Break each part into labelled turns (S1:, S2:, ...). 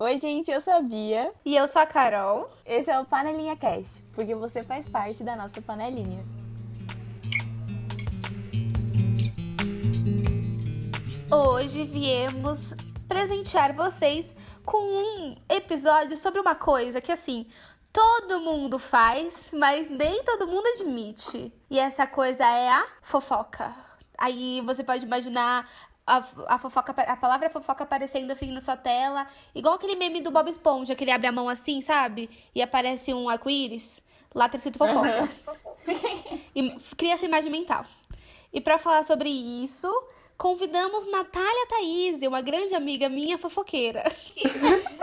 S1: Oi, gente, eu sou a Bia.
S2: E eu sou a Carol.
S1: Esse é o Panelinha Cast, porque você faz parte da nossa panelinha.
S2: Hoje viemos presentear vocês com um episódio sobre uma coisa que, assim, todo mundo faz, mas nem todo mundo admite. E essa coisa é a fofoca. Aí você pode imaginar a, a, fofoca, a palavra fofoca aparecendo assim na sua tela, igual aquele meme do Bob Esponja, que ele abre a mão assim, sabe? E aparece um arco-íris. Lá tá escrito fofoca. Uhum. e cria essa imagem mental. E para falar sobre isso, convidamos Natália Thaís, uma grande amiga minha fofoqueira.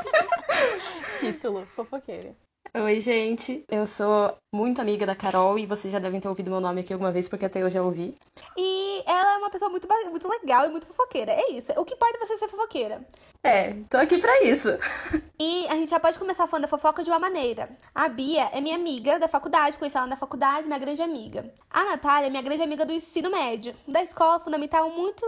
S1: Título, fofoqueira.
S3: Oi, gente. Eu sou muito amiga da Carol e vocês já devem ter ouvido meu nome aqui alguma vez, porque até eu já ouvi.
S2: E ela é uma pessoa muito, muito legal e muito fofoqueira. É isso. O que importa é você ser fofoqueira.
S3: É, tô aqui pra isso.
S2: E a gente já pode começar falando da fofoca de uma maneira. A Bia é minha amiga da faculdade, conheci ela na faculdade, minha grande amiga. A Natália é minha grande amiga do ensino médio, da escola fundamental, muito.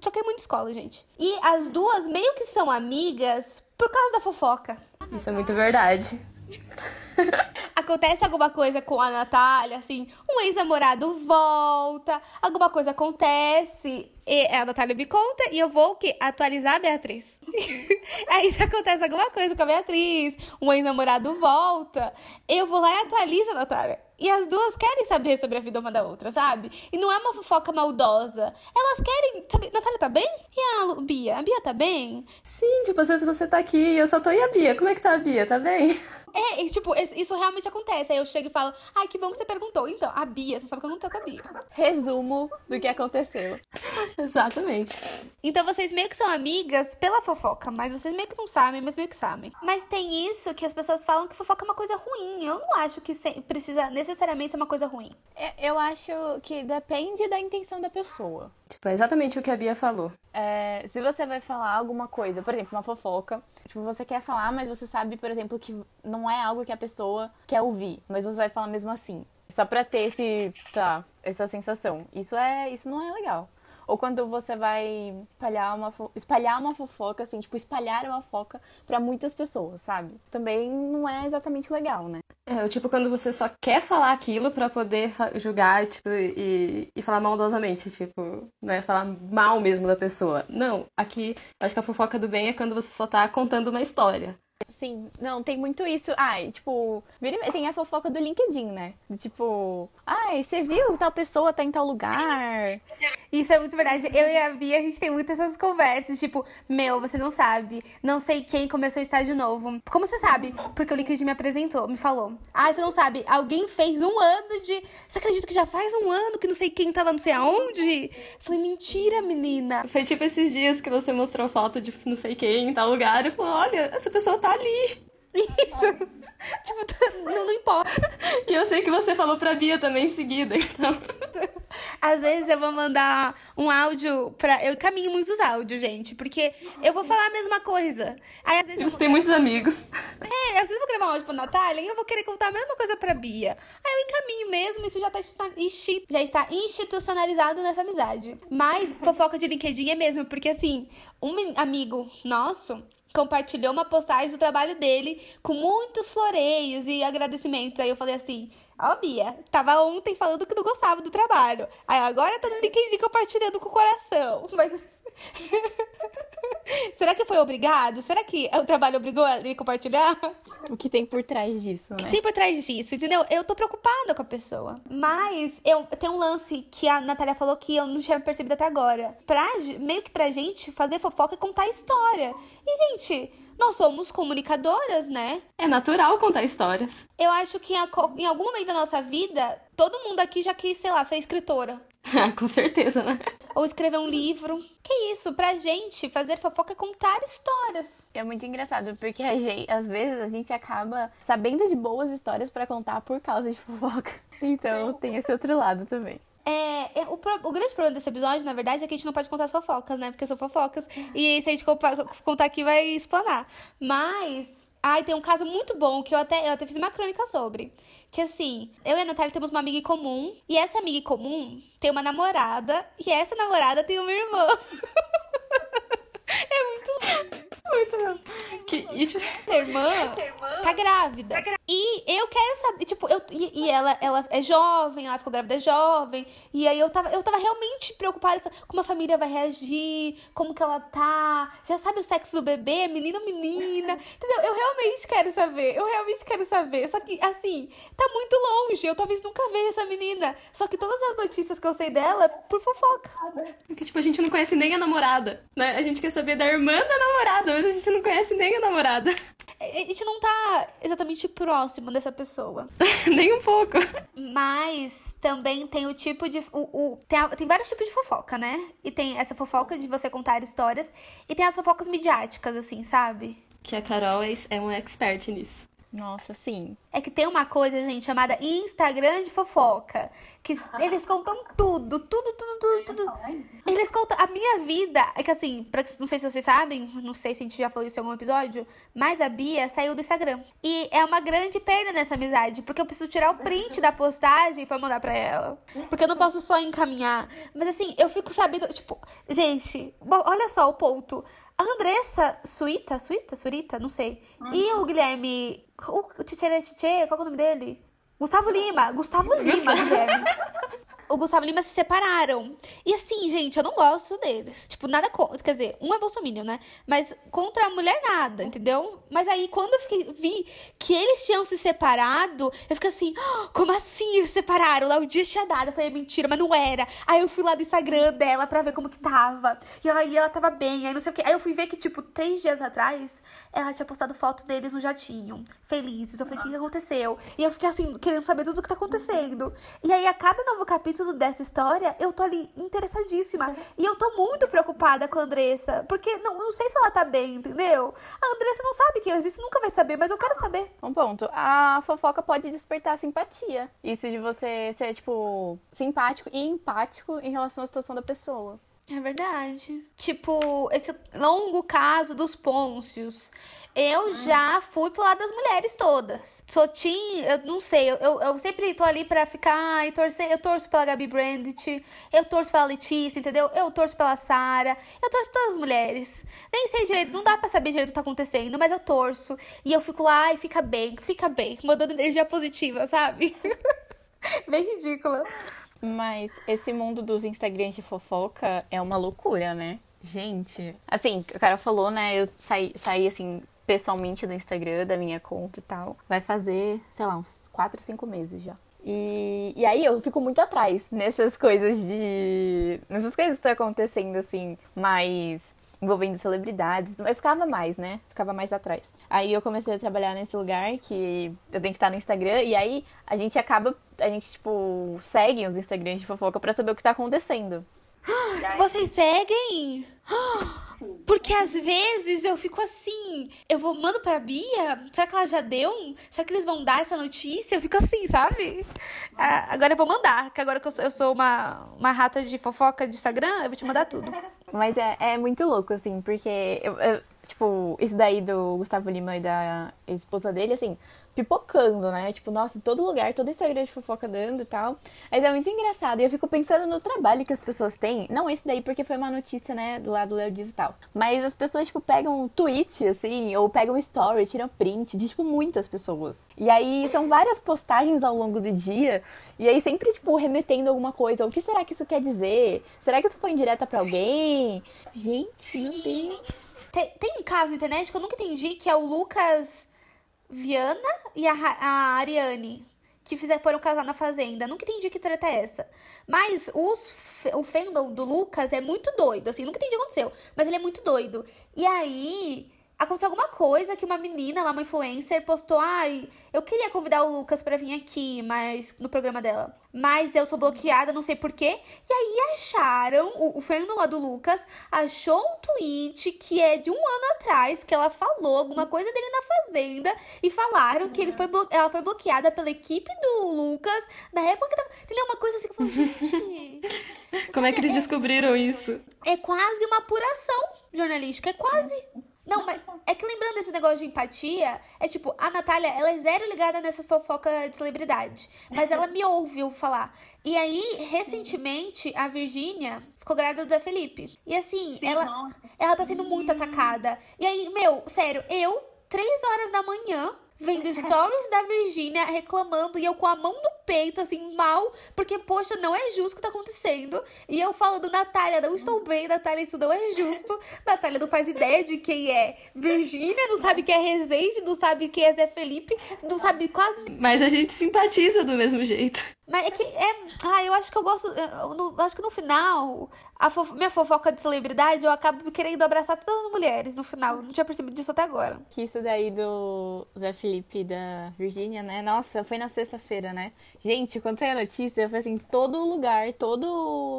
S2: Troquei muito escola, gente. E as duas meio que são amigas por causa da fofoca.
S3: Isso é muito verdade.
S2: Acontece alguma coisa com a Natália, assim, um ex-namorado volta, alguma coisa acontece, e a Natália me conta e eu vou o quê? Atualizar a Beatriz. Aí se acontece alguma coisa com a Beatriz, um ex-namorado volta, eu vou lá e atualizo a Natália. E as duas querem saber sobre a vida uma da outra, sabe? E não é uma fofoca maldosa. Elas querem saber. Natália tá bem? E a Bia? A Bia tá bem?
S3: Sim, tipo, às vezes você tá aqui eu só tô. E a Bia? Como é que tá a Bia? Tá bem?
S2: É, e, tipo, isso realmente acontece. Aí eu chego e falo, ai, que bom que você perguntou. Então, a Bia, você sabe o que aconteceu com a Bia.
S1: Resumo do que aconteceu.
S3: Exatamente.
S2: Então vocês meio que são amigas pela fofoca, mas vocês meio que não sabem, mas meio que sabem. Mas tem isso que as pessoas falam que fofoca é uma coisa ruim. Eu não acho que precisa necessariamente ser uma coisa ruim.
S1: É, eu acho que depende da intenção da pessoa.
S3: Tipo, é exatamente o que a Bia falou.
S1: É, se você vai falar alguma coisa, por exemplo, uma fofoca, tipo, você quer falar, mas você sabe, por exemplo, que não é algo que a pessoa quer ouvir, mas você vai falar mesmo assim. Só pra ter esse, tá, essa sensação. Isso é, isso não é legal. Ou quando você vai espalhar uma, espalhar uma fofoca, assim, tipo, espalhar uma fofoca para muitas pessoas, sabe? Também não é exatamente legal, né?
S3: É, tipo, quando você só quer falar aquilo para poder julgar, tipo, e, e falar maldosamente, tipo, né? Falar mal mesmo da pessoa. Não, aqui, acho que a fofoca do bem é quando você só tá contando uma história.
S1: Sim, não, tem muito isso. Ai, tipo, tem a fofoca do LinkedIn, né? Tipo, ai, você viu tal pessoa tá em tal lugar.
S2: Isso é muito verdade. Eu e a Bia, a gente tem muitas essas conversas, tipo, meu, você não sabe, não sei quem começou o estágio novo. Como você sabe? Porque o LinkedIn me apresentou, me falou. Ah, você não sabe, alguém fez um ano de. Você acredita que já faz um ano que não sei quem tá lá não sei aonde? Eu falei, mentira, menina.
S3: Foi tipo esses dias que você mostrou foto de não sei quem em tal lugar e falou, olha, essa pessoa tá ali.
S2: Isso. tipo, tá, não, não importa.
S3: E eu sei que você falou pra Bia também em seguida, então.
S2: Às vezes eu vou mandar um áudio pra. Eu caminho muitos áudios, gente, porque eu vou falar a mesma coisa. Aí às vezes.
S3: Eu tenho muitos amigos.
S2: É, às vezes eu vou gravar um áudio pra Natália e eu vou querer contar a mesma coisa pra Bia. Aí eu encaminho mesmo, isso já tá já está institucionalizado nessa amizade. Mas fofoca de LinkedIn é mesmo, porque assim, um amigo nosso compartilhou uma postagem do trabalho dele com muitos floreios e agradecimentos. Aí eu falei assim: Ó, oh, Bia, tava ontem falando que não gostava do trabalho. Aí agora tá no LinkedIn compartilhando com o coração. Mas. Será que foi obrigado? Será que o trabalho obrigou a ele compartilhar?
S1: O que tem por trás disso, né?
S2: O que tem por trás disso, entendeu? Eu tô preocupada com a pessoa. Mas eu tem um lance que a Natália falou que eu não tinha percebido até agora. Pra, meio que pra gente fazer fofoca e contar história. E, gente, nós somos comunicadoras, né?
S3: É natural contar histórias.
S2: Eu acho que em algum momento da nossa vida, todo mundo aqui já quis, sei lá, ser escritora.
S3: Com certeza, né?
S2: Ou escrever um livro. Que isso, pra gente, fazer fofoca é contar histórias.
S1: É muito engraçado, porque gente, às vezes a gente acaba sabendo de boas histórias para contar por causa de fofoca. Então tem esse outro lado também.
S2: É, é o, o, grande problema desse episódio, na verdade, é que a gente não pode contar as fofocas, né? Porque são fofocas. E se a gente contar aqui, vai explanar. Mas Ai, tem um caso muito bom que eu até, eu até fiz uma crônica sobre. Que assim, eu e a Natália temos uma amiga em comum. E essa amiga em comum tem uma namorada. E essa namorada tem uma irmã. é muito
S3: Muito bom. Que, e, tipo,
S2: Essa irmã tá grávida. E eu quero saber, tipo, eu, e, e ela, ela é jovem, ela ficou grávida jovem. E aí eu tava, eu tava realmente preocupada como a família vai reagir, como que ela tá. Já sabe o sexo do bebê, menino ou menina. Entendeu? Eu realmente quero saber. Eu realmente quero saber. Só que, assim, tá muito longe. Eu talvez nunca veja essa menina. Só que todas as notícias que eu sei dela é por fofoca.
S3: porque, tipo, a gente não conhece nem a namorada, né? A gente quer saber da irmã da namorada, mas a gente não conhece nem a namorada.
S2: A gente não tá exatamente próximo dessa pessoa.
S3: nem um pouco.
S2: Mas também tem o tipo de. O, o- tem, a- tem vários tipos de fofoca, né? E tem essa fofoca de você contar histórias. E tem as fofocas midiáticas, assim, sabe?
S3: Que a Carol é, é uma expert nisso.
S1: Nossa, sim.
S2: É que tem uma coisa, gente, chamada Instagram de fofoca. Que eles contam tudo, tudo, tudo, tudo, tudo. Eles contam. A minha vida. É que assim, pra, não sei se vocês sabem, não sei se a gente já falou isso em algum episódio, mas a Bia saiu do Instagram. E é uma grande perda nessa amizade, porque eu preciso tirar o print da postagem pra mandar pra ela. Porque eu não posso só encaminhar. Mas assim, eu fico sabendo, tipo, gente, olha só o ponto. A Andressa Suíta, Suíta, Surita, não sei. E o Guilherme, o Titcherê Tchê, qual é o nome dele? Gustavo Lima, Gustavo Lima, Guilherme. O Gustavo Lima se separaram. E assim, gente, eu não gosto deles. Tipo, nada contra. Quer dizer, um é bolsominion, né? Mas contra a mulher, nada, entendeu? Mas aí, quando eu fiquei, vi que eles tinham se separado, eu fiquei assim, "Ah, como assim eles se separaram? Lá o dia tinha dado. Eu falei, mentira, mas não era. Aí eu fui lá no Instagram dela pra ver como que tava. E aí ela tava bem, aí não sei o que. Aí eu fui ver que, tipo, três dias atrás, ela tinha postado foto deles no jatinho, felizes. Eu falei, o que aconteceu? E eu fiquei assim, querendo saber tudo o que tá acontecendo. E aí, a cada novo capítulo dessa história, eu tô ali interessadíssima. E eu tô muito preocupada com a Andressa. Porque não, não sei se ela tá bem, entendeu? A Andressa não sabe que eu existo, nunca vai saber, mas eu quero saber.
S1: Um ponto. A fofoca pode despertar simpatia. Isso de você ser, tipo, simpático e empático em relação à situação da pessoa.
S2: É verdade. Tipo, esse longo caso dos Pôncios. Eu já fui pro lado das mulheres todas. Sou Tim, eu não sei, eu, eu, eu sempre tô ali pra ficar e torcer. Eu torço pela Gabi Brandt, eu torço pela Letícia, entendeu? Eu torço pela Sara, eu torço pelas mulheres. Nem sei direito, não dá pra saber direito o que tá acontecendo, mas eu torço. E eu fico lá e fica bem, fica bem, mandando energia positiva, sabe? bem ridícula.
S1: Mas esse mundo dos Instagrams de fofoca é uma loucura, né? Gente, assim, o cara falou, né? Eu saí, saí assim, pessoalmente do Instagram, da minha conta e tal. Vai fazer, sei lá, uns 4, 5 meses já. E, e aí eu fico muito atrás nessas coisas de. nessas coisas que estão acontecendo, assim, mais envolvendo celebridades. Eu ficava mais, né? Ficava mais atrás. Aí eu comecei a trabalhar nesse lugar que eu tenho que estar no Instagram. E aí a gente acaba. A gente, tipo, segue os Instagrams de fofoca pra saber o que tá acontecendo.
S2: Vocês seguem? Porque às vezes eu fico assim, eu vou mando pra Bia, será que ela já deu? Será que eles vão dar essa notícia? Eu fico assim, sabe? Ah, agora eu vou mandar, que agora que eu sou, eu sou uma, uma rata de fofoca de Instagram, eu vou te mandar tudo.
S1: Mas é, é muito louco, assim, porque, eu, eu- tipo, isso daí do Gustavo Lima e da esposa dele, assim, pipocando, né? Tipo, nossa, todo lugar, todo Instagram de fofoca dando e tal. Mas é muito engraçado. E eu fico pensando no trabalho que as pessoas têm. Não esse daí, porque foi uma notícia, né, do lado do Léo Dias e tal. Mas as pessoas, tipo, pegam um tweet, assim, ou pegam um story, tiram print de, tipo, muitas pessoas. E aí são várias postagens ao longo do dia. E aí sempre, tipo, remetendo alguma coisa. O que será que isso quer dizer? Será que isso foi indireta pra alguém? Gente, meu Deus.
S2: Tem, tem um caso na internet que eu nunca entendi, que é o Lucas Viana e a, a Ariane. Que fizeram, foram casar na fazenda. Nunca entendi que treta é essa. Mas os, o fandom do Lucas é muito doido, assim. Nunca entendi o que aconteceu. Mas ele é muito doido. E aí, aconteceu alguma coisa que uma menina lá, uma influencer, postou. Ai, eu queria convidar o Lucas pra vir aqui, mas no programa dela. Mas eu sou bloqueada, não sei porquê. E aí acharam, o, o fandom lá do Lucas achou um tweet que é de um ano atrás, que ela falou alguma coisa dele na fazenda. E falaram que ele foi blo- ela foi bloqueada pela equipe do Lucas na época que tava. Entendeu? Uma coisa assim que eu falo, gente.
S3: Como é que eles descobriram isso?
S2: É quase uma apuração jornalística, é quase. Não, mas é que lembrando esse negócio de empatia, é tipo, a Natália, ela é zero ligada nessas fofocas de celebridade. Mas ela me ouviu falar. E aí, recentemente, a Virgínia ficou grávida do Zé Felipe. E assim,
S4: Sim,
S2: ela, ela tá sendo muito atacada. E aí, meu, sério, eu, três horas da manhã, vendo stories da Virgínia reclamando e eu com a mão no peito, assim, mal, porque, poxa, não é justo o que tá acontecendo. E eu falando, Natália, não estou bem, Natália, isso não é justo. Natália não faz ideia de quem é Virgínia, não sabe quem é Rezende, não sabe quem é Zé Felipe, não sabe quase
S3: Mas a gente simpatiza do mesmo jeito.
S2: mas é que é. Ah, eu acho que eu gosto. Eu, eu acho que no final, fofo- minha fofoca de celebridade, eu acabo querendo abraçar todas as mulheres no final. Não tinha percebido disso até agora.
S1: Que isso daí do Zé Felipe e da Virgínia, né? Nossa, foi na sexta-feira, né? Gente, quando saiu a notícia, foi assim, todo lugar, todo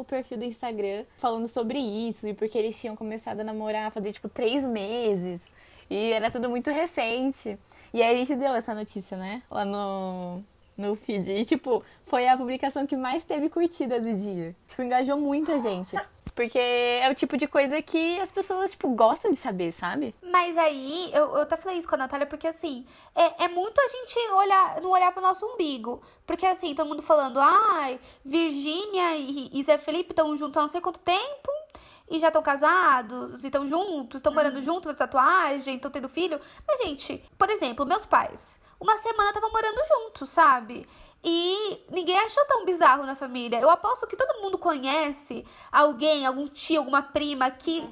S1: o perfil do Instagram falando sobre isso e porque eles tinham começado a namorar, fazer tipo três meses. E era tudo muito recente. E aí a gente deu essa notícia, né? Lá no, no feed. E, tipo, foi a publicação que mais teve curtida do dia. Tipo, engajou muita gente. Porque é o tipo de coisa que as pessoas, tipo, gostam de saber, sabe?
S2: Mas aí, eu, eu até falei isso com a Natália, porque assim, é, é muito a gente olhar, não olhar pro nosso umbigo. Porque assim, todo mundo falando, ai, Virgínia e, e Zé Felipe estão juntos há não sei quanto tempo. E já estão casados, e estão juntos, estão morando juntos, fazendo tatuagem, estão tendo filho. Mas, gente, por exemplo, meus pais, uma semana estavam morando juntos, sabe? E ninguém achou tão bizarro na família. Eu aposto que todo mundo conhece alguém, algum tio, alguma prima que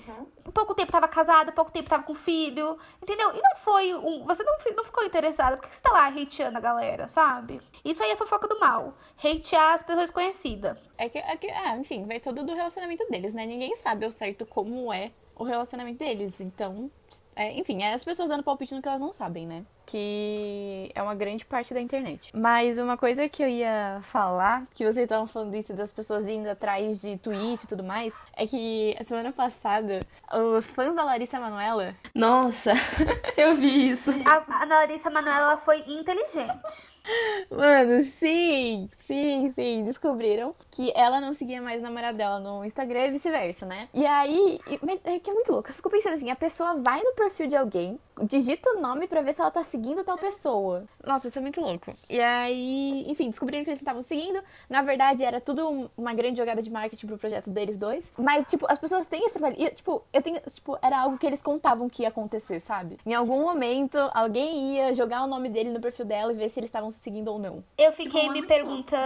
S2: pouco tempo tava casado, pouco tempo tava com filho, entendeu? E não foi um. Você não, não ficou interessado. Por que você tá lá hateando a galera, sabe? Isso aí é fofoca do mal. Hatear as pessoas conhecidas.
S1: É que, é que, é, enfim, vai todo do relacionamento deles, né? Ninguém sabe ao certo como é o relacionamento deles. Então, é, enfim, é as pessoas dando palpite no que elas não sabem, né? Que é uma grande parte da internet. Mas uma coisa que eu ia falar, que vocês estavam falando isso das pessoas indo atrás de tweet e tudo mais, é que a semana passada, os fãs da Larissa Manoela
S3: Nossa, eu vi isso.
S2: A, a Larissa Manoela foi inteligente.
S1: Mano, sim, sim, sim. Descobriram que ela não seguia mais o namorado dela no Instagram e vice-versa, né? E aí. Mas é que é muito louco. Eu fico pensando assim: a pessoa vai no perfil de alguém, digita o nome pra ver se ela tá seguindo tal pessoa. Nossa, isso é muito louco. E aí, enfim, descobriram que eles estavam seguindo. Na verdade, era tudo um- uma grande jogada de marketing pro projeto deles dois. Mas, tipo, as pessoas têm esse trabalho. E, tipo, eu tenho. Tipo, era algo que eles contavam que ia acontecer, sabe? Em algum momento, alguém ia jogar o nome dele no perfil dela e ver se eles estavam se seguindo ou não.
S2: Eu fiquei me perguntando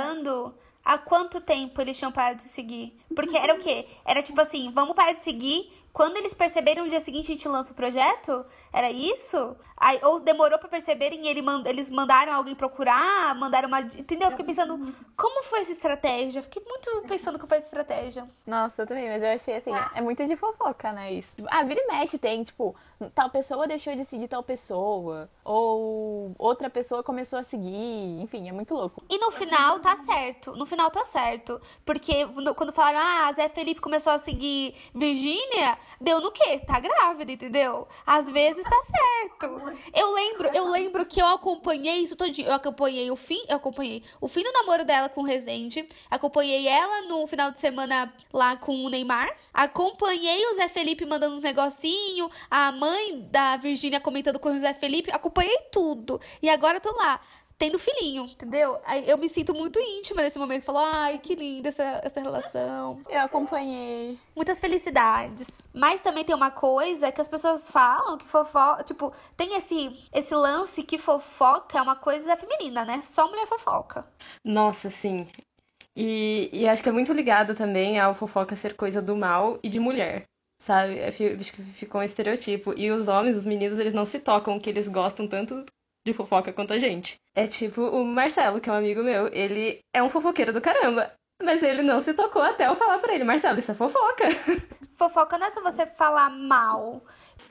S2: há quanto tempo eles tinham parado de seguir. Porque era o quê? Era tipo assim, vamos parar de seguir. Quando eles perceberam no dia seguinte a gente lança o projeto? Era isso? Aí, ou demorou pra perceberem e ele eles mandaram alguém procurar, mandaram uma. Entendeu? Eu fiquei pensando, como foi essa estratégia? Fiquei muito pensando que foi essa estratégia.
S1: Nossa, eu também, mas eu achei assim, é muito de fofoca, né? Isso. Ah, vira e mexe tem, tipo, tal pessoa deixou de seguir tal pessoa. Ou outra pessoa começou a seguir. Enfim, é muito louco.
S2: E no final tá certo. No final tá certo. Porque quando falaram, ah, Zé Felipe começou a seguir Virgínia, deu no quê? Tá grávida, entendeu? Às vezes tá certo. Eu lembro, eu lembro que eu acompanhei isso todinho. Eu acompanhei o fim, eu acompanhei o fim do namoro dela com o Rezende. Acompanhei ela no final de semana lá com o Neymar. Acompanhei o Zé Felipe mandando uns negocinho. A mãe da Virgínia comentando com o Zé Felipe. Acompanhei tudo. E agora tô lá tendo filhinho, entendeu? Aí eu me sinto muito íntima nesse momento. Falo, ai, que linda essa, essa relação.
S1: Eu acompanhei.
S2: Muitas felicidades. Mas também tem uma coisa que as pessoas falam que fofoca. Tipo, tem esse, esse lance que fofoca é uma coisa feminina, né? Só mulher fofoca.
S3: Nossa, sim. E, e acho que é muito ligado também ao fofoca ser coisa do mal e de mulher. Sabe? É, fi- Acho que ficou um estereotipo. E os homens, os meninos, eles não se tocam que eles gostam tanto de fofoca quanto a gente. É tipo o Marcelo, que é um amigo meu, ele é um fofoqueiro do caramba. Mas ele não se tocou até eu falar pra ele, Marcelo, isso é fofoca.
S2: Fofoca não é só você falar mal.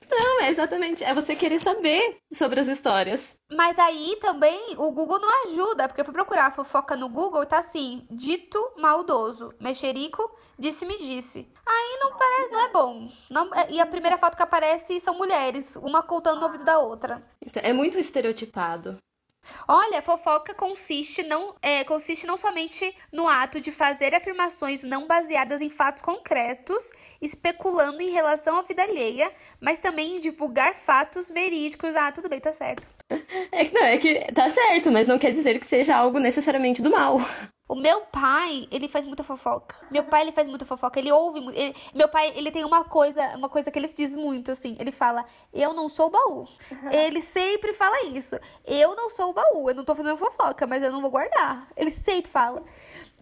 S3: Não, é exatamente, é você querer saber sobre as histórias.
S2: Mas aí também o Google não ajuda, porque eu fui procurar fofoca no Google e tá assim, dito maldoso, mexerico, disse-me disse. Aí não parece, não é bom. Não, é- e a primeira foto que aparece são mulheres, uma contando no ouvido da outra.
S3: Então, é muito estereotipado.
S2: Olha, fofoca consiste não, é, consiste não somente no ato de fazer afirmações não baseadas em fatos concretos, especulando em relação à vida alheia, mas também em divulgar fatos verídicos. Ah, tudo bem, tá certo.
S3: É que não, é que tá certo, mas não quer dizer que seja algo necessariamente do mal.
S2: O meu pai, ele faz muita fofoca. Meu pai, ele faz muita fofoca. Ele ouve muito. Ele, meu pai, ele tem uma coisa, uma coisa que ele diz muito, assim. Ele fala, eu não sou o baú. Ele sempre fala isso. Eu não sou o baú. Eu não tô fazendo fofoca, mas eu não vou guardar. Ele sempre fala.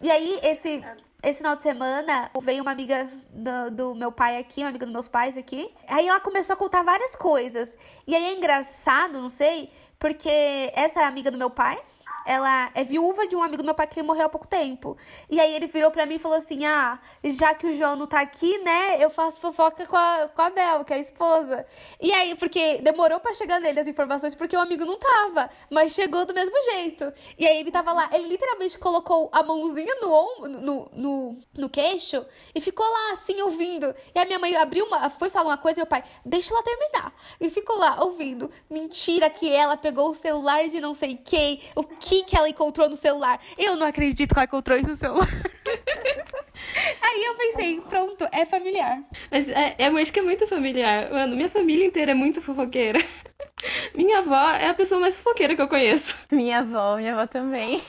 S2: E aí, esse... Esse final de semana veio uma amiga do, do, meu pai aqui, uma amiga dos meus pais aqui. Aí ela começou a contar várias coisas. E aí é engraçado, não sei, porque essa amiga do meu pai, ela é viúva de um amigo do meu pai que morreu há pouco tempo. E aí ele virou pra mim e falou assim: Ah, já que o João não tá aqui, né? Eu faço fofoca com a, com a Bel, que é a esposa. E aí, porque demorou para chegar nele as informações, porque o amigo não tava, mas chegou do mesmo jeito. E aí ele tava lá, ele literalmente colocou a mãozinha no, no, no, no queixo e ficou lá assim ouvindo. E a minha mãe abriu uma, foi falar uma coisa meu pai, deixa ela terminar. E ficou lá ouvindo. Mentira que ela pegou o celular de não sei quem, o que que, que ela encontrou no celular. Eu não acredito que ela encontrou isso no celular. Aí eu pensei, pronto, é familiar.
S3: Mas é, eu acho que é muito familiar. Mano, minha família inteira é muito fofoqueira. Minha avó é a pessoa mais fofoqueira que eu conheço.
S1: Minha avó, minha avó também.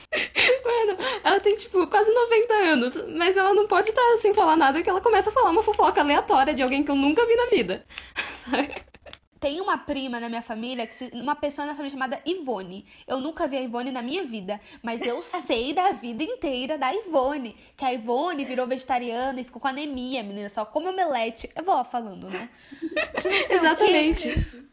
S3: Mano, ela tem, tipo, quase 90 anos, mas ela não pode estar sem falar nada que ela começa a falar uma fofoca aleatória de alguém que eu nunca vi na vida. Sabe?
S2: Tem uma prima na minha família, uma pessoa na minha família chamada Ivone. Eu nunca vi a Ivone na minha vida, mas eu sei da vida inteira da Ivone. Que a Ivone virou vegetariana e ficou com anemia, menina. Só come omelete. Eu vou falando, né?
S3: Exatamente.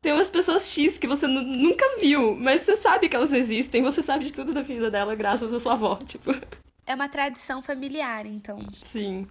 S3: Tem umas pessoas X que você nunca viu, mas você sabe que elas existem. Você sabe de tudo da vida dela graças à sua avó, tipo.
S2: É uma tradição familiar, então.
S3: Sim.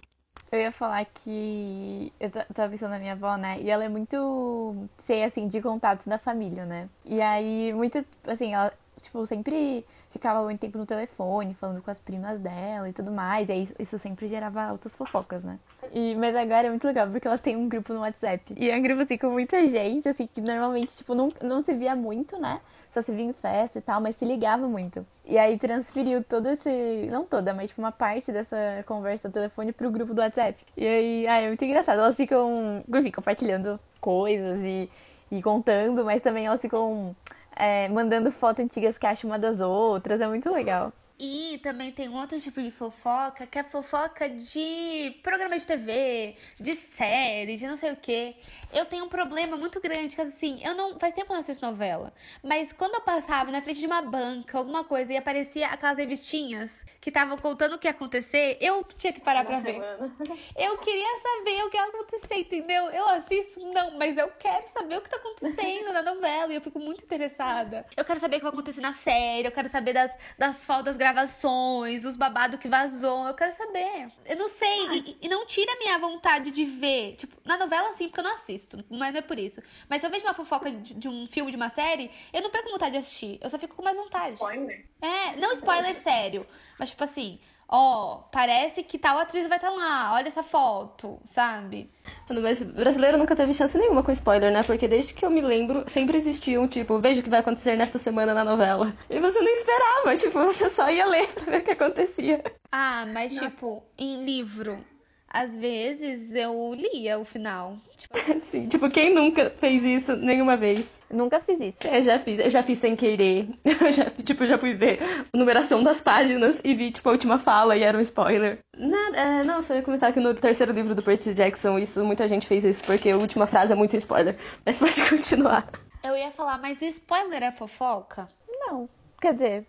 S1: Eu ia falar que eu tava pensando na minha avó, né? E ela é muito cheia, assim, de contatos da família, né? E aí, muito, assim, ela, tipo, sempre ficava muito tempo no telefone, falando com as primas dela e tudo mais. E aí, isso sempre gerava altas fofocas, né? E, mas agora é muito legal, porque elas têm um grupo no WhatsApp. E é um grupo, assim, com muita gente, assim, que normalmente, tipo, não, não se via muito, né? só se via em festa e tal, mas se ligava muito. E aí transferiu todo esse. Não toda, mas tipo, uma parte dessa conversa do telefone pro grupo do WhatsApp. E aí, ah, é muito engraçado. Elas ficam, enfim, compartilhando coisas e, e contando, mas também elas ficam é, mandando fotos antigas que acham uma das outras. É muito legal.
S2: E também tem um outro tipo de fofoca, que é fofoca de programa de TV, de série, de não sei o quê. Eu tenho um problema muito grande, que assim, eu não. Faz tempo que eu não assisto novela. Mas quando eu passava na frente de uma banca, alguma coisa, e aparecia aquelas revistinhas que estavam contando o que ia acontecer, eu tinha que parar pra ver. Eu queria saber o que ia acontecer, entendeu? Eu assisto, não, mas eu quero saber o que tá acontecendo na novela. E eu fico muito interessada. Eu quero saber o que vai acontecer na série, eu quero saber das, das faltas gravadas gravações, os babados que vazou. Eu quero saber. Eu não sei. E, e, não tira a minha vontade de ver. Tipo, na novela sim, porque eu não assisto. Mas não é por isso. Mas se eu vejo uma fofoca de, de um filme, de uma série, eu não perco vontade de assistir. Eu só fico com mais vontade.
S4: Spoiler?
S2: É, não spoiler sério. Mas tipo assim ó, oh, parece que tal atriz vai estar tá lá, olha essa foto, sabe?
S3: Mas brasileiro nunca teve chance nenhuma com spoiler, né? Porque desde que eu me lembro, sempre existia um tipo, veja o que vai acontecer nesta semana na novela. E você não esperava, tipo, você só ia ler pra ver o que acontecia.
S2: Ah, mas não. tipo, em livro, às vezes eu lia o final.
S3: Tipo... Sim, tipo, quem nunca fez isso nenhuma vez?
S1: Nunca fiz isso.
S3: Eu já fiz, eu já fiz sem querer. Eu já, tipo, já fui ver a numeração das páginas e vi, tipo, a última fala e era um spoiler. Nada, é, não, só ia comentar que no terceiro livro do Percy Jackson, isso, muita gente fez isso, porque a última frase é muito spoiler. Mas pode continuar.
S2: Eu ia falar, mas spoiler é fofoca?
S1: Não. Quer dizer.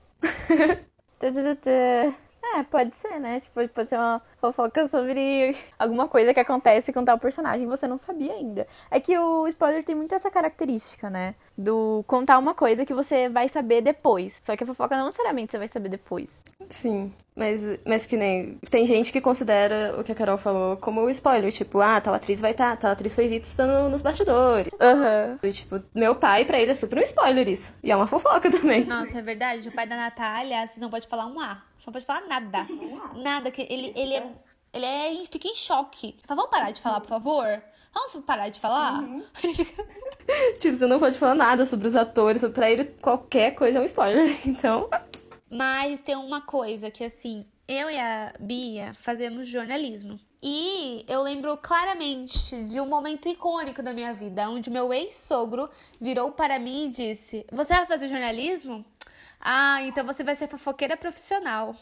S1: É, pode ser, né? Tipo, pode ser uma fofoca sobre alguma coisa que acontece com tal personagem e você não sabia ainda. É que o spoiler tem muito essa característica, né? Do contar uma coisa que você vai saber depois. Só que a fofoca não necessariamente você vai saber depois.
S3: Sim, mas, mas que nem. Tem gente que considera o que a Carol falou como spoiler. Tipo, ah, tal atriz vai estar, tá, tal atriz foi vista no, nos bastidores.
S1: Aham.
S3: Uhum. tipo, meu pai, pra ele, é super um spoiler isso. E é uma fofoca também.
S2: Nossa, é verdade. O pai da Natália, vocês não pode falar um A. Você não pode falar nada. Nada. que Ele, ele, é, ele é, fica em choque. Fala, vamos parar de falar, por favor? Vamos parar de falar?
S1: Uhum.
S3: tipo, você não pode falar nada sobre os atores. Pra ele, qualquer coisa é um spoiler. Então.
S2: Mas tem uma coisa que, assim, eu e a Bia fazemos jornalismo. E eu lembro claramente de um momento icônico da minha vida, onde meu ex-sogro virou para mim e disse: Você vai fazer jornalismo? Ah, então você vai ser fofoqueira profissional.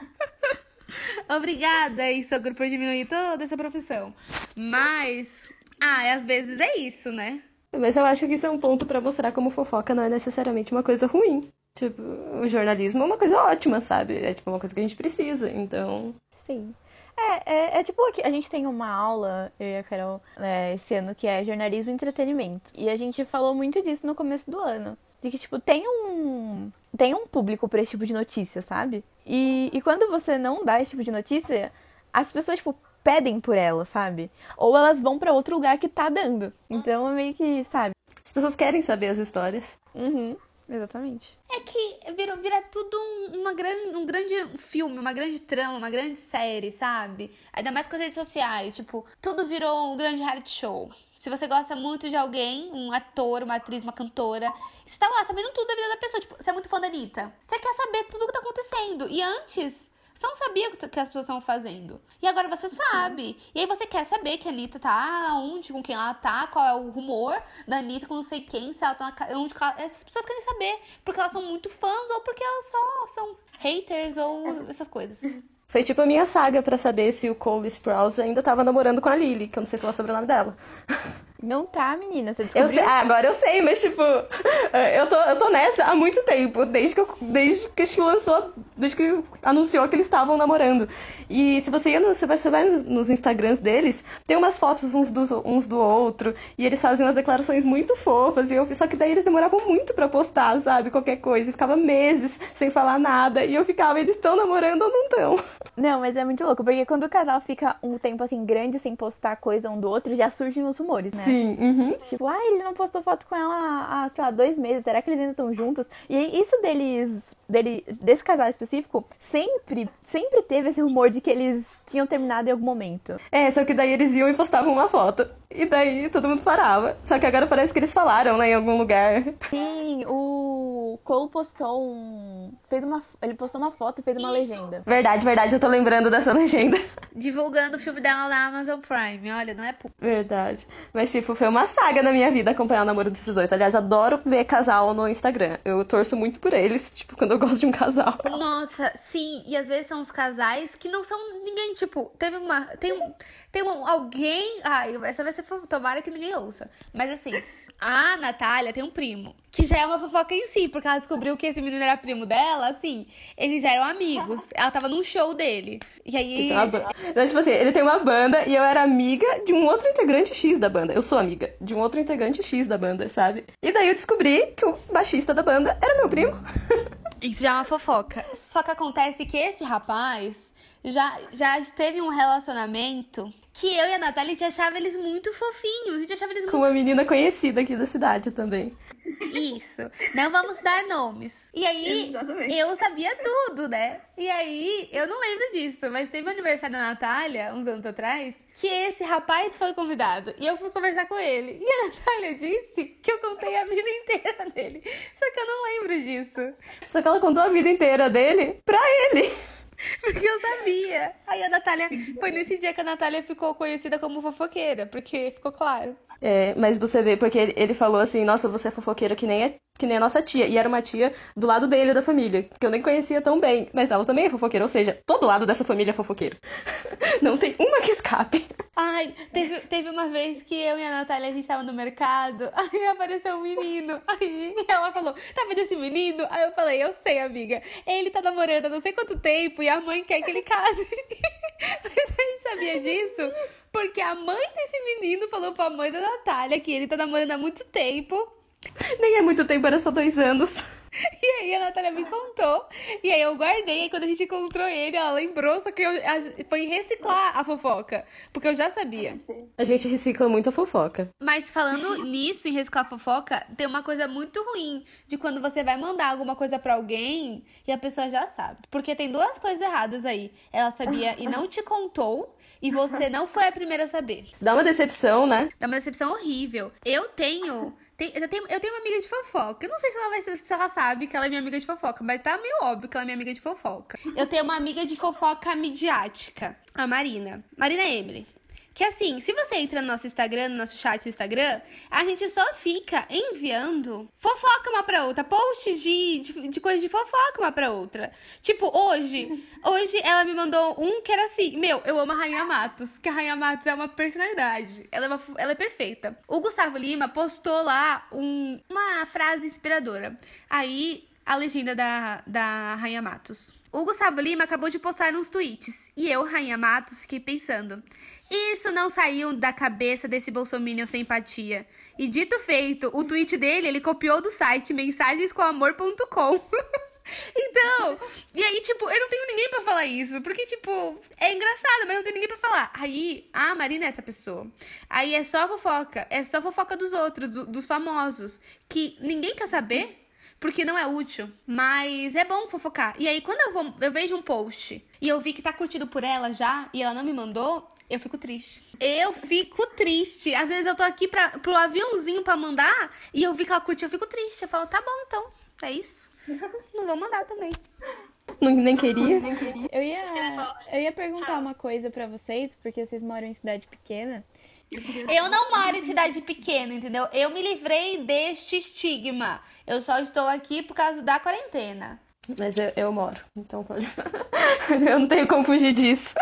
S2: Obrigada, ex-sogro, por diminuir toda essa profissão. Mas, ah, às vezes é isso, né?
S3: Mas eu acho que isso é um ponto para mostrar como fofoca não é necessariamente uma coisa ruim. Tipo, o jornalismo é uma coisa ótima, sabe? É tipo uma coisa que a gente precisa, então.
S1: Sim. É, é, é, tipo que a gente tem uma aula, eu e a Carol, é, esse ano, que é jornalismo e entretenimento. E a gente falou muito disso no começo do ano. De que, tipo, tem um. Tem um público pra esse tipo de notícia, sabe? E, e quando você não dá esse tipo de notícia, as pessoas, tipo, pedem por ela, sabe? Ou elas vão para outro lugar que tá dando. Então é meio que, sabe?
S3: As pessoas querem saber as histórias.
S1: Uhum. Exatamente.
S2: É que vira, vira tudo uma grande, um grande filme, uma grande trama, uma grande série, sabe? Ainda mais com as redes sociais. Tipo, tudo virou um grande reality show. Se você gosta muito de alguém, um ator, uma atriz, uma cantora, você tá lá sabendo tudo da vida da pessoa. Tipo, você é muito fã da Anitta. Você quer saber tudo o que tá acontecendo. E antes, você não sabia o que as pessoas estavam fazendo. E agora você sabe. E aí você quer saber que a Anitta tá onde, com quem ela tá, qual é o rumor da Anitta com não sei quem, se ela tá na, onde ela, Essas pessoas querem saber. Porque elas são muito fãs ou porque elas só são haters ou essas coisas.
S3: Foi tipo a minha saga para saber se o Cole Sprouse ainda tava namorando com a Lily, que eu não sei falar sobre o nome dela.
S1: Não tá, menina, você descobriu?
S3: Eu sei, ah, agora eu sei, mas tipo, eu tô, eu tô nessa há muito tempo, desde que, eu, desde que lançou, desde que anunciou que eles estavam namorando. E se você, ia no, se você vai nos Instagrams deles, tem umas fotos uns, dos, uns do outro, e eles fazem umas declarações muito fofas, e eu, só que daí eles demoravam muito para postar, sabe, qualquer coisa, e ficava meses sem falar nada, e eu ficava, eles estão namorando ou não estão?
S1: Não, mas é muito louco, porque quando o casal fica um tempo assim grande sem postar coisa um do outro, já surgem os rumores, né?
S3: Sim. Uhum.
S1: Tipo, ah, ele não postou foto com ela há, sei lá, dois meses. Será que eles ainda estão juntos? E isso deles, dele, desse casal específico, sempre, sempre teve esse rumor de que eles tinham terminado em algum momento.
S3: É, só que daí eles iam e postavam uma foto. E daí todo mundo parava. Só que agora parece que eles falaram, né, em algum lugar.
S1: Sim, o Cole postou um. Fez uma. Ele postou uma foto e fez uma Isso. legenda.
S3: Verdade, verdade, eu tô lembrando dessa legenda.
S2: Divulgando o filme dela na Amazon Prime. Olha, não é
S3: Verdade. Mas, tipo, foi uma saga na minha vida acompanhar o namoro desses dois. Aliás, adoro ver casal no Instagram. Eu torço muito por eles, tipo, quando eu gosto de um casal.
S2: Nossa, sim. E às vezes são os casais que não são ninguém, tipo, teve uma. Tem, um, tem um, alguém. Ai, essa vai ser. Tomara que ninguém ouça. Mas assim. A Natália tem um primo, que já é uma fofoca em si, porque ela descobriu que esse menino era primo dela, assim, eles já eram amigos. Ela tava num show dele. E aí.
S3: Então, tipo assim, ele tem uma banda e eu era amiga de um outro integrante X da banda. Eu sou amiga de um outro integrante X da banda, sabe? E daí eu descobri que o baixista da banda era meu primo.
S2: Isso já é uma fofoca. Só que acontece que esse rapaz já, já esteve um relacionamento que eu e a Natália a gente achava eles muito fofinhos. A gente achava eles
S3: Com
S2: muito...
S3: uma menina conhecida aqui da cidade também.
S2: Isso. Não vamos dar nomes. E aí, Exatamente. eu sabia tudo, né? E aí, eu não lembro disso, mas teve o aniversário da Natália, uns anos atrás, que esse rapaz foi convidado. E eu fui conversar com ele. E a Natália disse que eu contei a vida inteira dele. Só que eu não lembro disso.
S3: Só que ela contou a vida inteira dele pra ele.
S2: Sabia. Aí a Natália. Foi nesse dia que a Natália ficou conhecida como fofoqueira, porque ficou claro.
S3: É, mas você vê, porque ele falou assim, nossa, você é fofoqueira que nem, é, que nem a nossa tia. E era uma tia do lado dele, da família, que eu nem conhecia tão bem. Mas ela também é fofoqueira, ou seja, todo lado dessa família é fofoqueiro. Não tem uma que escape.
S2: Ai, teve, teve uma vez que eu e a Natália, a gente tava no mercado, aí apareceu um menino. Aí ela falou, tá vendo esse menino? Aí eu falei, eu sei, amiga. Ele tá namorando há não sei quanto tempo e a mãe quer que ele case. Mas a gente sabia disso porque a mãe desse menino falou pra mãe da Natália que ele tá namorando há muito tempo.
S3: Nem é muito tempo, era só dois anos.
S2: E aí a Natália me contou. E aí eu guardei. E quando a gente encontrou ele, ela lembrou, só que eu, a, foi reciclar a fofoca. Porque eu já sabia.
S3: A gente recicla muito a fofoca.
S2: Mas falando nisso, em reciclar a fofoca, tem uma coisa muito ruim de quando você vai mandar alguma coisa para alguém e a pessoa já sabe. Porque tem duas coisas erradas aí. Ela sabia e não te contou, e você não foi a primeira a saber.
S3: Dá uma decepção, né?
S2: Dá uma decepção horrível. Eu tenho. Tem, eu, tenho, eu tenho uma amiga de fofoca. Eu não sei se ela, vai, se ela sabe que ela é minha amiga de fofoca, mas tá meio óbvio que ela é minha amiga de fofoca. Eu tenho uma amiga de fofoca midiática, a Marina. Marina Emily. Que assim, se você entra no nosso Instagram, no nosso chat do Instagram, a gente só fica enviando fofoca uma pra outra, post de, de, de coisa de fofoca uma pra outra. Tipo, hoje, hoje ela me mandou um que era assim, meu, eu amo a Rainha Matos, que a Rainha Matos é uma personalidade, ela é, uma, ela é perfeita. O Gustavo Lima postou lá um, uma frase inspiradora. Aí, a legenda da, da Rainha Matos. O Gustavo Lima acabou de postar uns tweets e eu, Rainha Matos, fiquei pensando. Isso não saiu da cabeça desse bolsominion sem empatia. E dito feito, o tweet dele ele copiou do site mensagenscomamor.com. então, e aí, tipo, eu não tenho ninguém para falar isso. Porque, tipo, é engraçado, mas não tenho ninguém para falar. Aí, a Marina é essa pessoa. Aí é só fofoca. É só fofoca dos outros, do, dos famosos. Que ninguém quer saber porque não é útil. Mas é bom fofocar. E aí, quando eu, vou, eu vejo um post e eu vi que tá curtido por ela já e ela não me mandou, eu fico triste. Eu fico triste. Às vezes eu tô aqui pra, pro aviãozinho pra mandar e eu vi que ela curtiu, eu fico triste. Eu falo, tá bom então, é isso. Não vou mandar também.
S3: Não, nem queria.
S1: Eu ia, eu ia perguntar uma coisa para vocês, porque vocês moram em cidade pequena.
S2: Eu não moro em cidade pequena, entendeu? Eu me livrei deste estigma. Eu só estou aqui por causa da quarentena.
S3: Mas eu, eu moro, então pode. eu não tenho como fugir disso.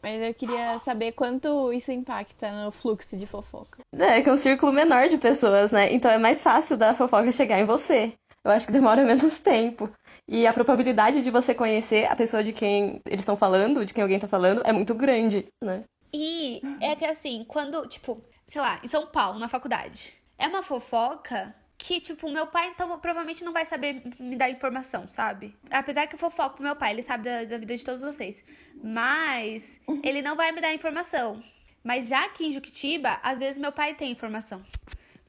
S1: Mas eu queria saber quanto isso impacta no fluxo de fofoca.
S3: É, que é um círculo menor de pessoas, né? Então é mais fácil da fofoca chegar em você. Eu acho que demora menos tempo. E a probabilidade de você conhecer a pessoa de quem eles estão falando, de quem alguém tá falando, é muito grande, né?
S2: E é que assim, quando, tipo, sei lá, em São Paulo, na faculdade, é uma fofoca que, tipo, meu pai então, provavelmente não vai saber me dar informação, sabe? Apesar que eu fofoco pro meu pai, ele sabe da, da vida de todos vocês. Mas ele não vai me dar informação. Mas já aqui em Juquitiba, às vezes meu pai tem informação.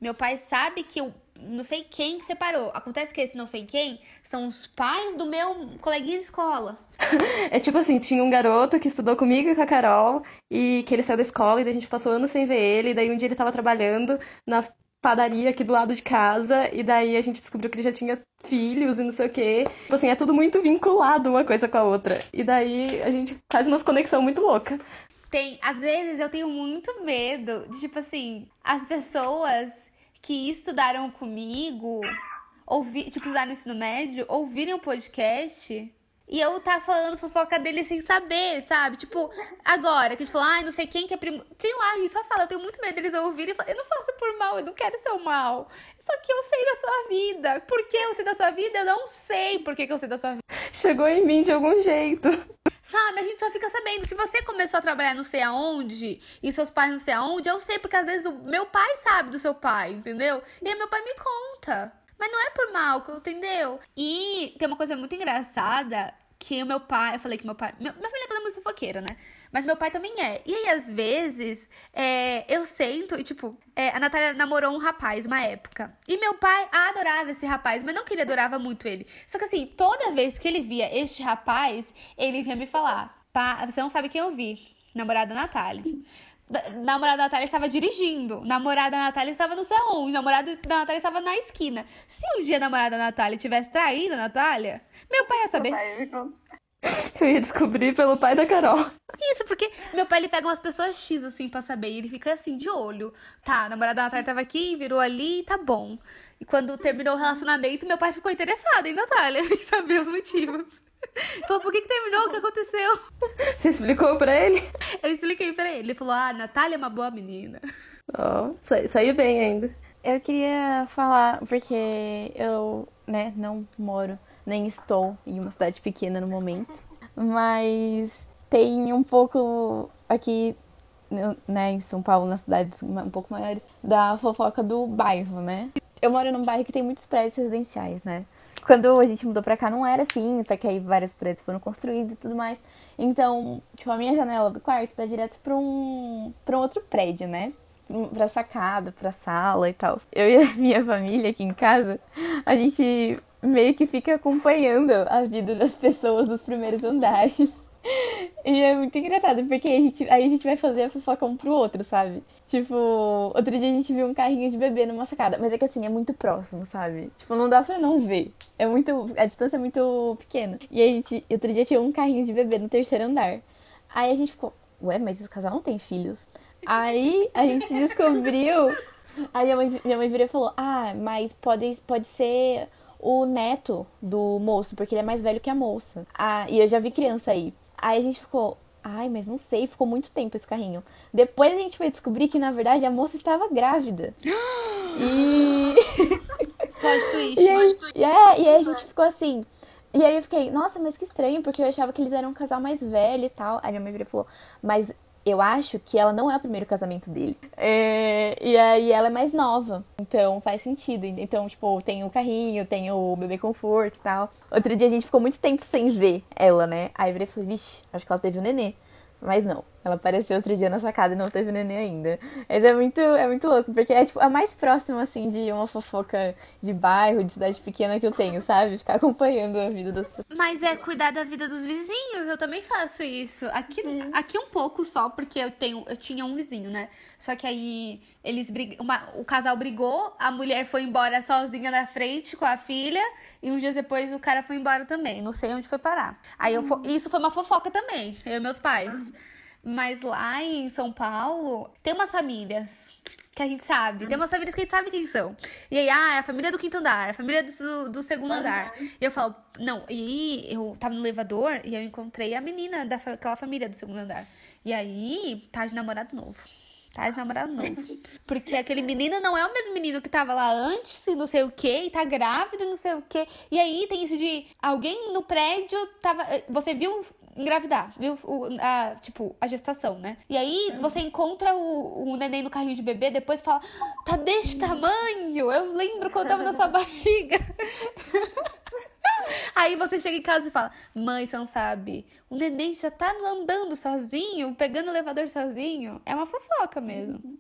S2: Meu pai sabe que eu não sei quem separou. Acontece que esse não sei quem são os pais do meu coleguinha de escola.
S3: é tipo assim, tinha um garoto que estudou comigo e com a Carol, e que ele saiu da escola, e daí a gente passou anos sem ver ele, e daí um dia ele tava trabalhando na padaria aqui do lado de casa, e daí a gente descobriu que ele já tinha filhos e não sei o quê. Tipo assim, é tudo muito vinculado uma coisa com a outra. E daí a gente faz uma conexão muito louca.
S2: Tem, às vezes eu tenho muito medo de, tipo assim, as pessoas que estudaram comigo, ouvi, tipo, estudaram no ensino médio, ouvirem o podcast e eu tá falando fofoca dele sem saber, sabe? Tipo, agora, que eles falam, ai, não sei quem que é primo. Sei lá, e só fala, eu tenho muito medo deles ouvirem. Eu não faço por mal, eu não quero ser o mal. Só que eu sei da sua vida. Por que eu sei da sua vida? Eu não sei por que, que eu sei da sua vida.
S3: Chegou em mim de algum jeito.
S2: Sabe, a gente só fica sabendo. Se você começou a trabalhar não sei aonde, e seus pais não sei aonde, eu sei, porque às vezes o meu pai sabe do seu pai, entendeu? E aí meu pai me conta. Mas não é por mal, entendeu? E tem uma coisa muito engraçada que o meu pai. Eu falei que meu pai. Meu, minha família toda é muito fofoqueira, né? Mas meu pai também é. E aí, às vezes, é, eu sento e, tipo, é, a Natália namorou um rapaz uma época. E meu pai adorava esse rapaz, mas não que ele adorava muito ele. Só que assim, toda vez que ele via este rapaz, ele vinha me falar: pá, você não sabe quem eu vi. Namorada da Natália namorada da Natália estava dirigindo. Namorada da Natália estava no céu onde. Namorada da Natália estava na esquina. Se um dia a namorada da Natália tivesse traído a Natália, meu pai ia saber.
S3: Eu ia descobrir pelo pai da Carol.
S2: Isso, porque meu pai ele pega umas pessoas X assim pra saber. E ele fica assim, de olho. Tá, a namorada da Natália tava aqui, virou ali, tá bom. E quando terminou o relacionamento, meu pai ficou interessado em Natália, em saber os motivos. Falou, por que, que terminou? O que aconteceu?
S3: Você explicou pra ele?
S2: Eu expliquei pra ele. Ele falou, ah, Natália é uma boa menina.
S3: Ó, oh, sa saiu bem ainda.
S1: Eu queria falar, porque eu, né, não moro, nem estou em uma cidade pequena no momento. Mas tem um pouco aqui, né, em São Paulo, nas cidades um pouco maiores, da fofoca do bairro, né? Eu moro num bairro que tem muitos prédios residenciais, né? Quando a gente mudou pra cá não era assim, só que aí vários prédios foram construídos e tudo mais. Então, tipo, a minha janela do quarto dá direto pra um, pra um outro prédio, né? Pra sacada, pra sala e tal. Eu e a minha família aqui em casa, a gente meio que fica acompanhando a vida das pessoas dos primeiros andares. E é muito engraçado, porque a gente, aí a gente vai fazer a fofoca um pro outro, sabe? Tipo, outro dia a gente viu um carrinho de bebê numa sacada. Mas é que assim, é muito próximo, sabe? Tipo, não dá pra não ver. É muito. A distância é muito pequena. E aí a gente, outro dia tinha um carrinho de bebê no terceiro andar. Aí a gente ficou, ué, mas esse casal não tem filhos. Aí a gente descobriu. Aí minha mãe, minha mãe virou e falou: Ah, mas pode, pode ser o neto do moço, porque ele é mais velho que a moça. Ah, e eu já vi criança aí. Aí a gente ficou, ai, mas não sei, ficou muito tempo esse carrinho. Depois a gente foi descobrir que, na verdade, a moça estava grávida. e.
S2: Twist.
S1: E aí, é, e aí a gente ficou assim. E aí eu fiquei, nossa, mas que estranho, porque eu achava que eles eram um casal mais velho e tal. Aí minha mãe virou e falou, mas eu acho que ela não é o primeiro casamento dele. É, e aí ela é mais nova. Então faz sentido. Então, tipo, tem o carrinho, tem o bebê conforto e tal. Outro dia a gente ficou muito tempo sem ver ela, né? Aí eu falei, vixe, acho que ela teve um nenê. Mas não, ela apareceu outro dia na sacada e não teve neném ainda. Mas é muito, é muito louco, porque é tipo a mais próxima, assim, de uma fofoca de bairro, de cidade pequena que eu tenho, sabe? Ficar acompanhando a vida das pessoas.
S2: Mas é cuidar da vida dos vizinhos, eu também faço isso. Aqui, aqui um pouco só, porque eu tenho, eu tinha um vizinho, né? Só que aí eles brig... Uma, o casal brigou, a mulher foi embora sozinha na frente com a filha, e uns dias depois o cara foi embora também. Não sei onde foi parar. Aí eu fo... isso foi uma fofoca também, eu e meus pais. Mas lá em São Paulo, tem umas famílias que a gente sabe. Tem umas famílias que a gente sabe quem são. E aí, ah, é a família do quinto andar, a família do, do segundo andar. E eu falo, não, e eu tava no elevador e eu encontrei a menina daquela família do segundo andar. E aí, tá de namorado novo. Tá de namorado novo. Porque aquele menino não é o mesmo menino que tava lá antes, e não sei o que, e tá grávida, não sei o que. E aí tem isso de alguém no prédio tava. Você viu engravidar, viu? O, a, tipo, a gestação, né? E aí você encontra o, o neném no carrinho de bebê, depois fala, tá deste tamanho. Eu lembro quando tava na sua barriga. Aí você chega em casa e fala: Mãe, você não sabe, o neném já tá andando sozinho, pegando o elevador sozinho. É uma fofoca mesmo.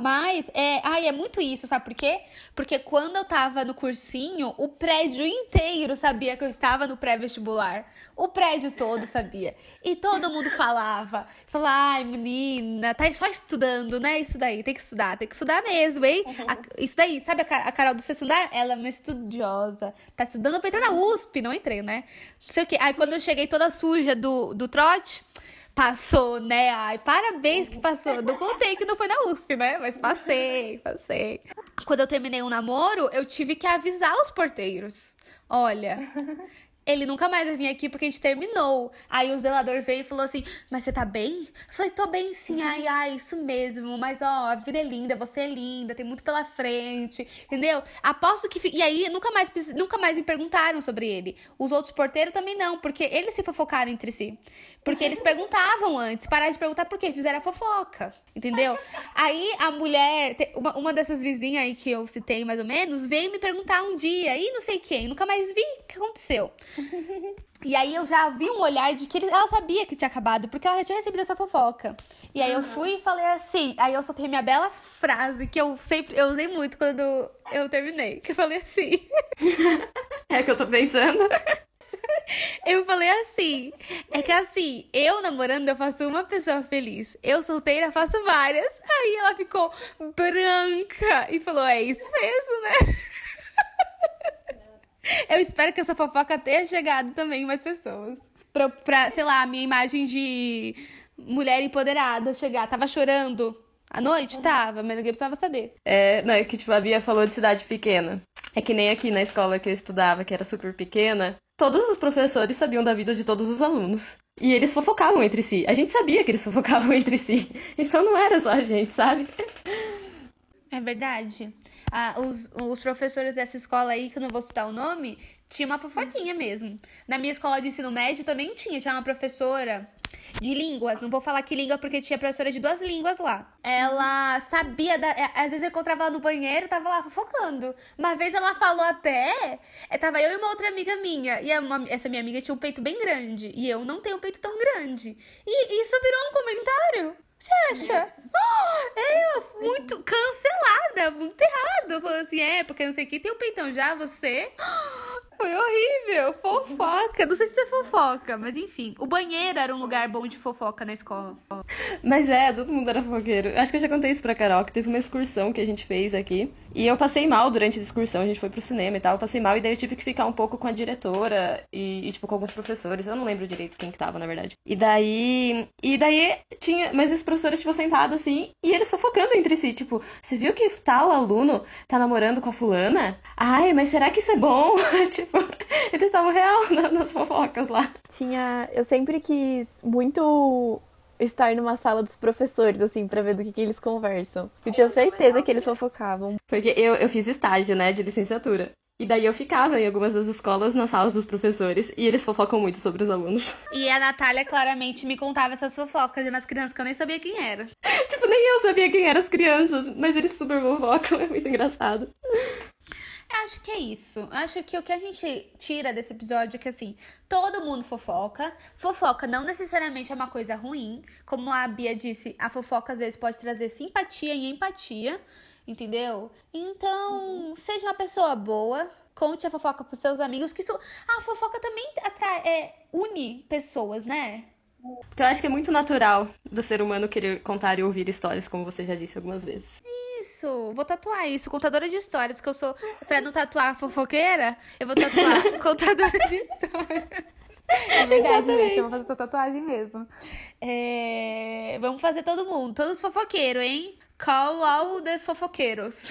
S2: Mas, é, ai, é muito isso, sabe por quê? Porque quando eu tava no cursinho, o prédio inteiro sabia que eu estava no pré-vestibular. O prédio todo sabia. E todo mundo falava. Falava, ai, menina, tá só estudando, né? Isso daí, tem que estudar, tem que estudar mesmo, hein?
S1: Uhum.
S2: A- isso daí, sabe a, a Carol do sexto andar? Ela é uma estudiosa. Tá estudando pra entrar na USP, não entrei, né? Não sei o quê. Aí quando eu cheguei toda suja do, do trote. Passou, né? Ai, parabéns que passou. Não contei que não foi na USP, né? Mas passei, passei. Quando eu terminei um namoro, eu tive que avisar os porteiros. Olha, ele nunca mais vai vir aqui porque a gente terminou. Aí o zelador veio e falou assim: Mas você tá bem? Eu falei: Tô bem sim. Ai, ai, isso mesmo. Mas ó, a vida é linda, você é linda, tem muito pela frente. Entendeu? Aposto que. E aí nunca mais, nunca mais me perguntaram sobre ele. Os outros porteiros também não, porque eles se fofocaram entre si. Porque eles perguntavam antes, pararam de perguntar por quê, fizeram a fofoca. Entendeu? Aí a mulher, uma, uma dessas vizinhas aí que eu citei mais ou menos, veio me perguntar um dia, e não sei quem, nunca mais vi o que aconteceu. E aí eu já vi um olhar de que ele- ela sabia que tinha acabado, porque ela já tinha recebido essa fofoca. E aí eu fui e falei assim, aí eu soltei minha bela frase que eu sempre, eu usei muito quando eu terminei, que eu falei assim.
S3: É que eu tô pensando.
S2: Eu falei assim, é que assim, eu namorando eu faço uma pessoa feliz, eu solteira faço várias. Aí ela ficou branca e falou, é isso mesmo, né? Eu espero que essa fofoca tenha chegado também em mais pessoas. Pra, pra, sei lá, a minha imagem de mulher empoderada chegar. Tava chorando à noite? Tava, mas ninguém precisava saber.
S3: É, não, é que tipo, a Bia falou de cidade pequena. É que nem aqui na escola que eu estudava, que era super pequena, todos os professores sabiam da vida de todos os alunos. E eles fofocavam entre si. A gente sabia que eles fofocavam entre si. Então não era só a gente, sabe?
S2: É verdade. Ah, os, os professores dessa escola aí, que eu não vou citar o nome, tinha uma fofoquinha mesmo. Na minha escola de ensino médio também tinha. Tinha uma professora de línguas. Não vou falar que língua porque tinha professora de duas línguas lá. Ela sabia, da, é, às vezes eu encontrava ela no banheiro, tava lá fofocando. Uma vez ela falou até, é, tava eu e uma outra amiga minha, e uma, essa minha amiga tinha um peito bem grande, e eu não tenho um peito tão grande. E isso virou um comentário. Você acha? Oh, muito cancelada, muito errado. Falou assim, é, porque não sei quem tem o um peitão já, você. Foi horrível, fofoca. Não sei se é fofoca, mas enfim. O banheiro era um lugar bom de fofoca na escola.
S3: Mas é, todo mundo era fofoqueiro. Acho que eu já contei isso pra Carol, que teve uma excursão que a gente fez aqui. E eu passei mal durante a excursão, a gente foi pro cinema e tal. Eu passei mal e daí eu tive que ficar um pouco com a diretora e, e, tipo, com alguns professores. Eu não lembro direito quem que tava, na verdade. E daí. E daí tinha. Mas esses professores, tipo, sentados assim, e eles fofocando entre si. Tipo, você viu que tal aluno tá namorando com a fulana? Ai, mas será que isso é bom? tipo, tipo, eles estavam real nas fofocas lá.
S1: Tinha. Eu sempre quis muito estar numa sala dos professores, assim, pra ver do que, que eles conversam. Eu tinha certeza que eles fofocavam.
S3: Porque eu, eu fiz estágio, né, de licenciatura. E daí eu ficava em algumas das escolas nas salas dos professores e eles fofocam muito sobre os alunos.
S2: E a Natália claramente me contava essas fofocas de umas crianças que eu nem sabia quem era.
S3: tipo, nem eu sabia quem eram as crianças, mas eles super fofocam, é muito engraçado.
S2: Acho que é isso. Acho que o que a gente tira desse episódio é que, assim, todo mundo fofoca. Fofoca não necessariamente é uma coisa ruim. Como a Bia disse, a fofoca às vezes pode trazer simpatia e empatia, entendeu? Então, seja uma pessoa boa. Conte a fofoca pros seus amigos, que isso. A fofoca também atrai, é, une pessoas, né?
S3: Porque eu acho que é muito natural do ser humano querer contar e ouvir histórias, como você já disse algumas vezes.
S2: Isso, vou tatuar isso, contadora de histórias, que eu sou. Pra não tatuar fofoqueira, eu vou tatuar contadora de histórias. É verdade, Exatamente. gente, eu vou fazer essa tatuagem mesmo. É... Vamos fazer todo mundo, todos fofoqueiros, hein? Call all the fofoqueiros.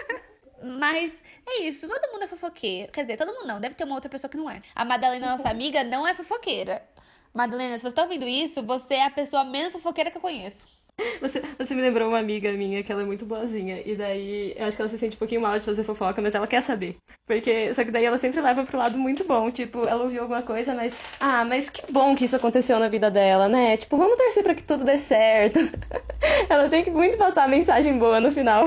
S2: Mas é isso, todo mundo é fofoqueiro. Quer dizer, todo mundo não, deve ter uma outra pessoa que não é. A Madalena, nossa amiga, não é fofoqueira. Madalena, se você tá ouvindo isso, você é a pessoa menos fofoqueira que eu conheço.
S3: Você, você me lembrou uma amiga minha que ela é muito boazinha. E daí eu acho que ela se sente um pouquinho mal de fazer fofoca, mas ela quer saber. Porque, só que daí ela sempre leva pro lado muito bom. Tipo, ela ouviu alguma coisa, mas. Ah, mas que bom que isso aconteceu na vida dela, né? Tipo, vamos torcer pra que tudo dê certo. ela tem que muito passar a mensagem boa no final.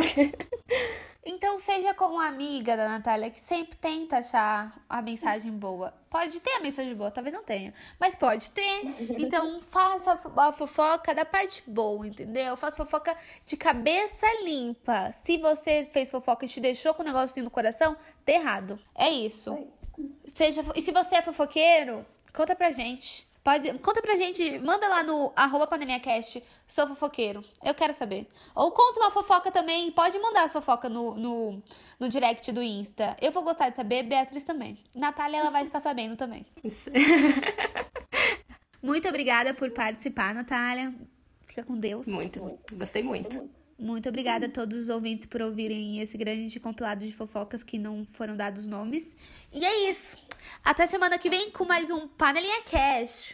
S2: Então seja como a amiga da Natália, que sempre tenta achar a mensagem boa. Pode ter a mensagem boa, talvez não tenha, mas pode ter. Então faça a fofoca da parte boa, entendeu? Faça fofoca de cabeça limpa. Se você fez fofoca e te deixou com um negocinho no coração, tá errado. É isso. Seja, e se você é fofoqueiro, conta pra gente. Pode, conta pra gente, manda lá no arroba pandemiacast, sou fofoqueiro. Eu quero saber. Ou conta uma fofoca também, pode mandar as fofocas no, no, no direct do Insta. Eu vou gostar de saber, Beatriz também. Natália, ela vai ficar sabendo também. muito obrigada por participar, Natália. Fica com Deus.
S3: Muito, gostei muito.
S2: Muito obrigada a todos os ouvintes por ouvirem esse grande compilado de fofocas que não foram dados nomes. E é isso. Até semana que vem com mais um Panelinha Cash.